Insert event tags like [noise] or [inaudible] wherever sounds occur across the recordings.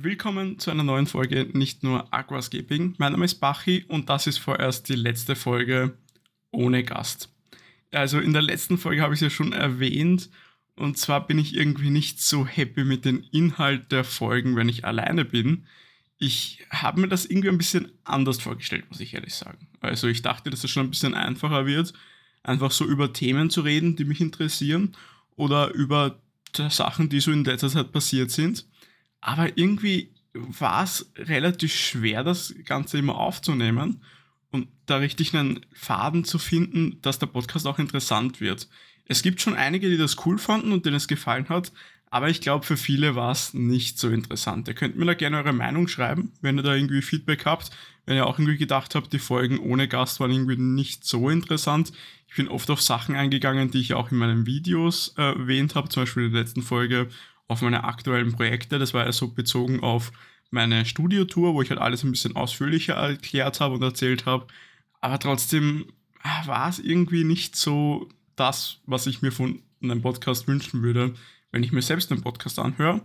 Willkommen zu einer neuen Folge Nicht nur Aquascaping. Mein Name ist Bachi und das ist vorerst die letzte Folge ohne Gast. Also in der letzten Folge habe ich es ja schon erwähnt und zwar bin ich irgendwie nicht so happy mit dem Inhalt der Folgen, wenn ich alleine bin. Ich habe mir das irgendwie ein bisschen anders vorgestellt, muss ich ehrlich sagen. Also ich dachte, dass es schon ein bisschen einfacher wird, einfach so über Themen zu reden, die mich interessieren oder über Sachen, die so in letzter Zeit passiert sind. Aber irgendwie war es relativ schwer, das Ganze immer aufzunehmen und da richtig einen Faden zu finden, dass der Podcast auch interessant wird. Es gibt schon einige, die das cool fanden und denen es gefallen hat, aber ich glaube, für viele war es nicht so interessant. Ihr könnt mir da gerne eure Meinung schreiben, wenn ihr da irgendwie Feedback habt. Wenn ihr auch irgendwie gedacht habt, die Folgen ohne Gast waren irgendwie nicht so interessant. Ich bin oft auf Sachen eingegangen, die ich auch in meinen Videos äh, erwähnt habe, zum Beispiel in der letzten Folge auf meine aktuellen Projekte. Das war ja so bezogen auf meine Studiotour, wo ich halt alles ein bisschen ausführlicher erklärt habe und erzählt habe. Aber trotzdem ah, war es irgendwie nicht so das, was ich mir von einem Podcast wünschen würde wenn ich mir selbst einen Podcast anhöre.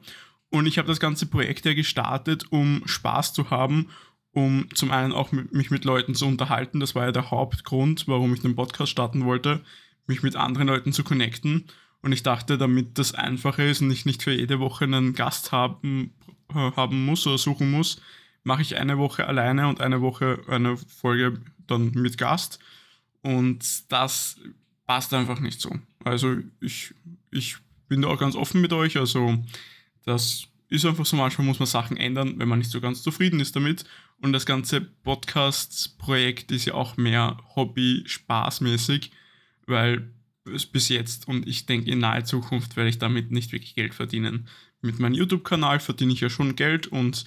Und ich habe das ganze Projekt ja gestartet, um Spaß zu haben, um zum einen auch mit, mich mit Leuten zu unterhalten. Das war ja der Hauptgrund, warum ich den Podcast starten wollte, mich mit anderen Leuten zu connecten. Und ich dachte, damit das einfacher ist und ich nicht für jede Woche einen Gast haben, haben muss oder suchen muss, mache ich eine Woche alleine und eine Woche eine Folge dann mit Gast. Und das passt einfach nicht so. Also ich, ich bin da auch ganz offen mit euch. Also das ist einfach so, manchmal muss man Sachen ändern, wenn man nicht so ganz zufrieden ist damit. Und das ganze Podcast-Projekt ist ja auch mehr Hobby-Spaßmäßig, weil bis jetzt und ich denke in naher Zukunft werde ich damit nicht wirklich Geld verdienen. Mit meinem YouTube-Kanal verdiene ich ja schon Geld und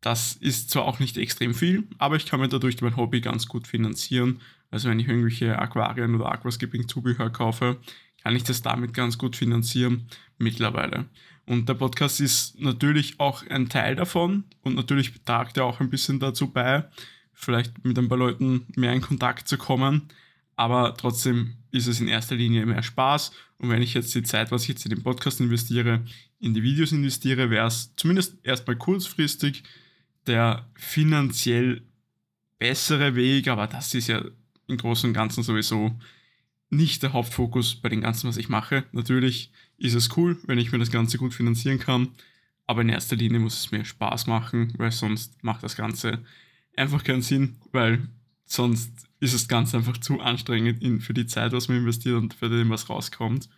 das ist zwar auch nicht extrem viel, aber ich kann mir dadurch mein Hobby ganz gut finanzieren. Also wenn ich irgendwelche Aquarien oder Aquascaping-Zubehör kaufe, kann ich das damit ganz gut finanzieren mittlerweile. Und der Podcast ist natürlich auch ein Teil davon und natürlich tragt er auch ein bisschen dazu bei, vielleicht mit ein paar Leuten mehr in Kontakt zu kommen. Aber trotzdem ist es in erster Linie mehr Spaß. Und wenn ich jetzt die Zeit, was ich jetzt in den Podcast investiere, in die Videos investiere, wäre es zumindest erstmal kurzfristig der finanziell bessere Weg. Aber das ist ja im Großen und Ganzen sowieso nicht der Hauptfokus bei dem Ganzen, was ich mache. Natürlich ist es cool, wenn ich mir das Ganze gut finanzieren kann, aber in erster Linie muss es mir Spaß machen, weil sonst macht das Ganze einfach keinen Sinn, weil sonst ist es ganz einfach zu anstrengend in, für die Zeit, was man investiert und für den, was rauskommt.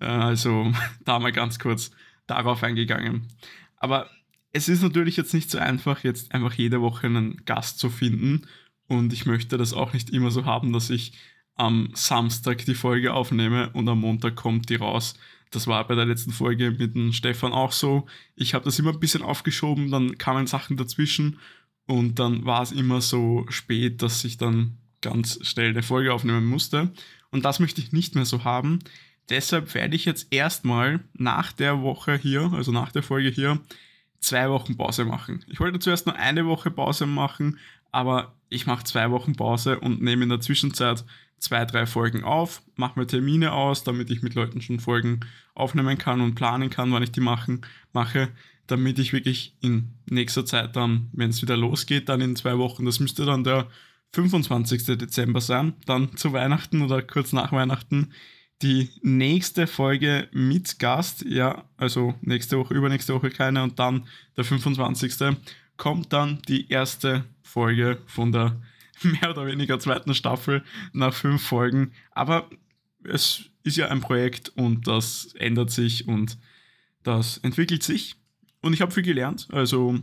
Äh, also [laughs] da mal ganz kurz darauf eingegangen. Aber es ist natürlich jetzt nicht so einfach, jetzt einfach jede Woche einen Gast zu finden. Und ich möchte das auch nicht immer so haben, dass ich am Samstag die Folge aufnehme und am Montag kommt die raus. Das war bei der letzten Folge mit dem Stefan auch so. Ich habe das immer ein bisschen aufgeschoben, dann kamen Sachen dazwischen und dann war es immer so spät, dass ich dann ganz schnell eine Folge aufnehmen musste. Und das möchte ich nicht mehr so haben. Deshalb werde ich jetzt erstmal nach der Woche hier, also nach der Folge hier, zwei Wochen Pause machen. Ich wollte zuerst nur eine Woche Pause machen, aber ich mache zwei Wochen Pause und nehme in der Zwischenzeit zwei, drei Folgen auf, mache mir Termine aus, damit ich mit Leuten schon Folgen aufnehmen kann und planen kann, wann ich die machen, mache, damit ich wirklich in nächster Zeit dann, wenn es wieder losgeht, dann in zwei Wochen, das müsste dann der 25. Dezember sein, dann zu Weihnachten oder kurz nach Weihnachten, die nächste Folge mit Gast, ja, also nächste Woche, übernächste Woche keine und dann der 25. kommt dann die erste Folge von der [laughs] mehr oder weniger zweiten Staffel nach fünf Folgen. Aber es ist ja ein Projekt und das ändert sich und das entwickelt sich. Und ich habe viel gelernt, also,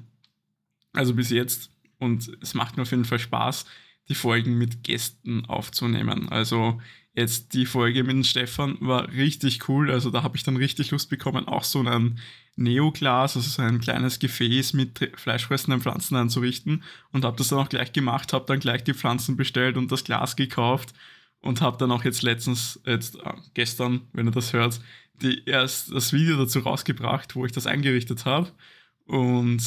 also bis jetzt. Und es macht mir auf jeden Fall Spaß, die Folgen mit Gästen aufzunehmen. Also jetzt die Folge mit Stefan war richtig cool. Also da habe ich dann richtig Lust bekommen, auch so ein Neoglas, also so ein kleines Gefäß mit fleischfressenden Pflanzen anzurichten und habe das dann auch gleich gemacht, habe dann gleich die Pflanzen bestellt und das Glas gekauft und habe dann auch jetzt letztens, jetzt äh, gestern, wenn ihr das hört, die erst das Video dazu rausgebracht, wo ich das eingerichtet habe und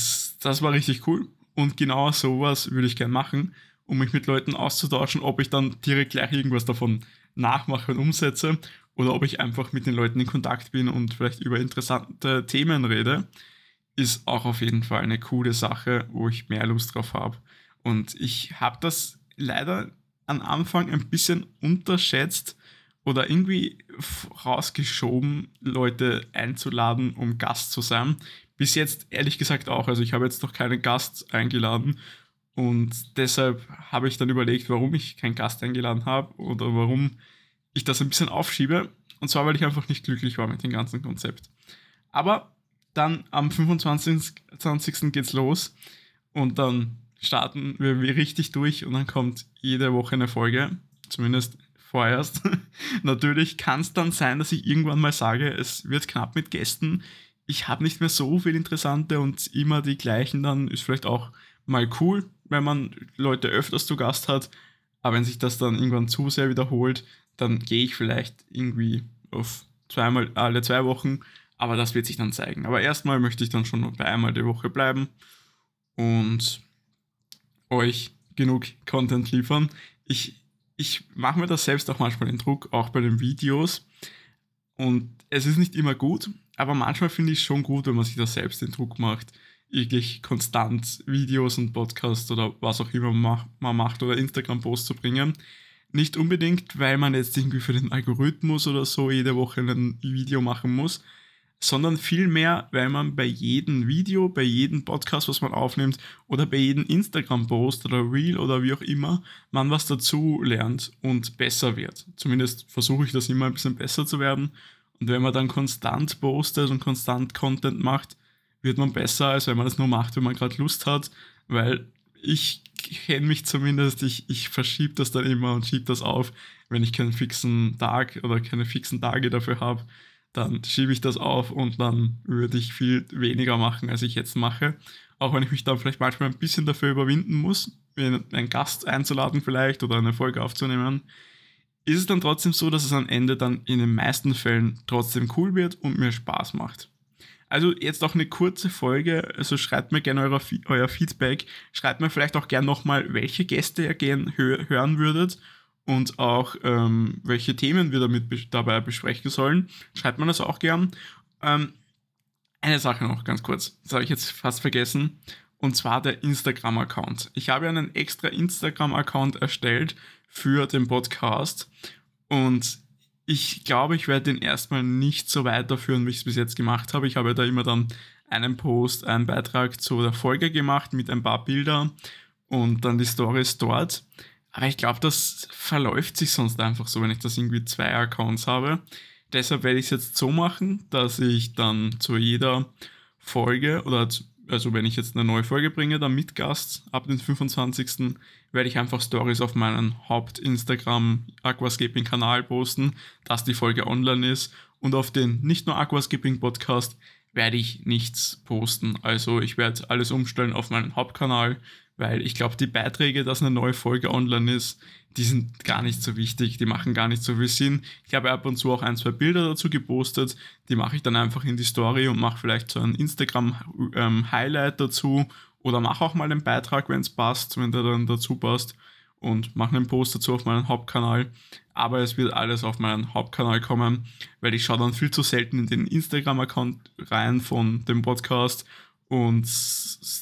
das war richtig cool und genau sowas würde ich gerne machen, um mich mit Leuten auszutauschen, ob ich dann direkt gleich irgendwas davon nachmache und umsetze oder ob ich einfach mit den Leuten in Kontakt bin und vielleicht über interessante Themen rede. ist auch auf jeden Fall eine coole Sache, wo ich mehr Lust drauf habe. Und ich habe das leider am Anfang ein bisschen unterschätzt oder irgendwie rausgeschoben, Leute einzuladen, um Gast zu sein. Bis jetzt ehrlich gesagt auch. Also ich habe jetzt noch keinen Gast eingeladen und deshalb habe ich dann überlegt, warum ich keinen Gast eingeladen habe oder warum ich das ein bisschen aufschiebe. Und zwar, weil ich einfach nicht glücklich war mit dem ganzen Konzept. Aber dann am 25. 20. geht's los und dann starten wir richtig durch und dann kommt jede Woche eine Folge, zumindest vorerst. [laughs] Natürlich kann es dann sein, dass ich irgendwann mal sage, es wird knapp mit Gästen. Ich habe nicht mehr so viel Interessante und immer die gleichen, dann ist vielleicht auch mal cool, wenn man Leute öfters zu Gast hat. Aber wenn sich das dann irgendwann zu sehr wiederholt, dann gehe ich vielleicht irgendwie auf zweimal alle zwei Wochen. Aber das wird sich dann zeigen. Aber erstmal möchte ich dann schon bei einmal die Woche bleiben und euch genug Content liefern. Ich, ich mache mir das selbst auch manchmal den Druck, auch bei den Videos. Und es ist nicht immer gut, aber manchmal finde ich es schon gut, wenn man sich das selbst den Druck macht, wirklich konstant Videos und Podcasts oder was auch immer man macht oder Instagram-Posts zu bringen. Nicht unbedingt, weil man jetzt irgendwie für den Algorithmus oder so jede Woche ein Video machen muss, sondern vielmehr, weil man bei jedem Video, bei jedem Podcast, was man aufnimmt oder bei jedem Instagram-Post oder Reel oder wie auch immer, man was dazu lernt und besser wird. Zumindest versuche ich das immer ein bisschen besser zu werden. Und wenn man dann konstant postet und konstant Content macht, wird man besser, als wenn man das nur macht, wenn man gerade Lust hat, weil ich kenne mich zumindest, ich, ich verschiebe das dann immer und schiebe das auf, wenn ich keinen fixen Tag oder keine fixen Tage dafür habe dann schiebe ich das auf und dann würde ich viel weniger machen, als ich jetzt mache. Auch wenn ich mich dann vielleicht manchmal ein bisschen dafür überwinden muss, einen Gast einzuladen vielleicht oder eine Folge aufzunehmen, ist es dann trotzdem so, dass es am Ende dann in den meisten Fällen trotzdem cool wird und mir Spaß macht. Also jetzt auch eine kurze Folge, also schreibt mir gerne euer Feedback, schreibt mir vielleicht auch gerne nochmal, welche Gäste ihr gerne hören würdet und auch ähm, welche Themen wir damit dabei besprechen sollen. Schreibt man das auch gern. Ähm, eine Sache noch ganz kurz, das habe ich jetzt fast vergessen, und zwar der Instagram-Account. Ich habe einen extra Instagram-Account erstellt für den Podcast und ich glaube, ich werde den erstmal nicht so weiterführen, wie ich es bis jetzt gemacht habe. Ich habe da immer dann einen Post, einen Beitrag zu der Folge gemacht mit ein paar Bildern und dann die Stories dort. Aber ich glaube, das verläuft sich sonst einfach so, wenn ich das irgendwie zwei Accounts habe. Deshalb werde ich es jetzt so machen, dass ich dann zu jeder Folge oder also wenn ich jetzt eine neue Folge bringe, dann mit Gast ab dem 25. werde ich einfach Stories auf meinen Haupt-Instagram Aquascaping Kanal posten, dass die Folge online ist und auf den nicht nur Aquascaping Podcast werde ich nichts posten. Also ich werde alles umstellen auf meinen Hauptkanal weil ich glaube, die Beiträge, dass eine neue Folge online ist, die sind gar nicht so wichtig, die machen gar nicht so viel Sinn. Ich habe ab und zu auch ein, zwei Bilder dazu gepostet, die mache ich dann einfach in die Story und mache vielleicht so ein Instagram-Highlight ähm, dazu oder mache auch mal einen Beitrag, wenn es passt, wenn der dann dazu passt und mache einen Post dazu auf meinen Hauptkanal. Aber es wird alles auf meinen Hauptkanal kommen, weil ich schaue dann viel zu selten in den Instagram-Account rein von dem Podcast und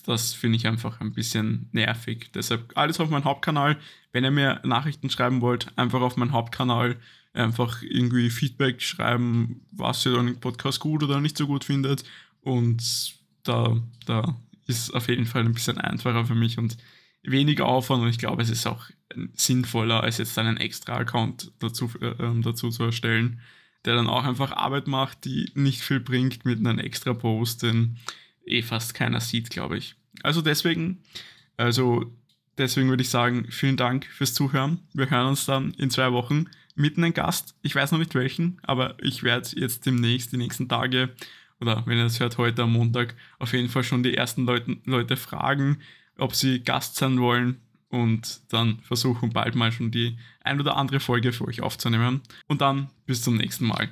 das finde ich einfach ein bisschen nervig. Deshalb alles auf meinem Hauptkanal. Wenn ihr mir Nachrichten schreiben wollt, einfach auf meinem Hauptkanal einfach irgendwie Feedback schreiben, was ihr an dem Podcast gut oder nicht so gut findet. Und da, da ist auf jeden Fall ein bisschen einfacher für mich und weniger Aufwand. Und ich glaube, es ist auch sinnvoller, als jetzt einen extra Account dazu, äh, ähm, dazu zu erstellen, der dann auch einfach Arbeit macht, die nicht viel bringt mit einem extra Post. Denn eh fast keiner sieht, glaube ich. Also deswegen, also deswegen würde ich sagen, vielen Dank fürs Zuhören. Wir hören uns dann in zwei Wochen mit einem Gast. Ich weiß noch nicht welchen, aber ich werde jetzt demnächst, die nächsten Tage, oder wenn ihr das hört, heute am Montag, auf jeden Fall schon die ersten Leute, Leute fragen, ob sie Gast sein wollen und dann versuchen bald mal schon die ein oder andere Folge für euch aufzunehmen. Und dann bis zum nächsten Mal.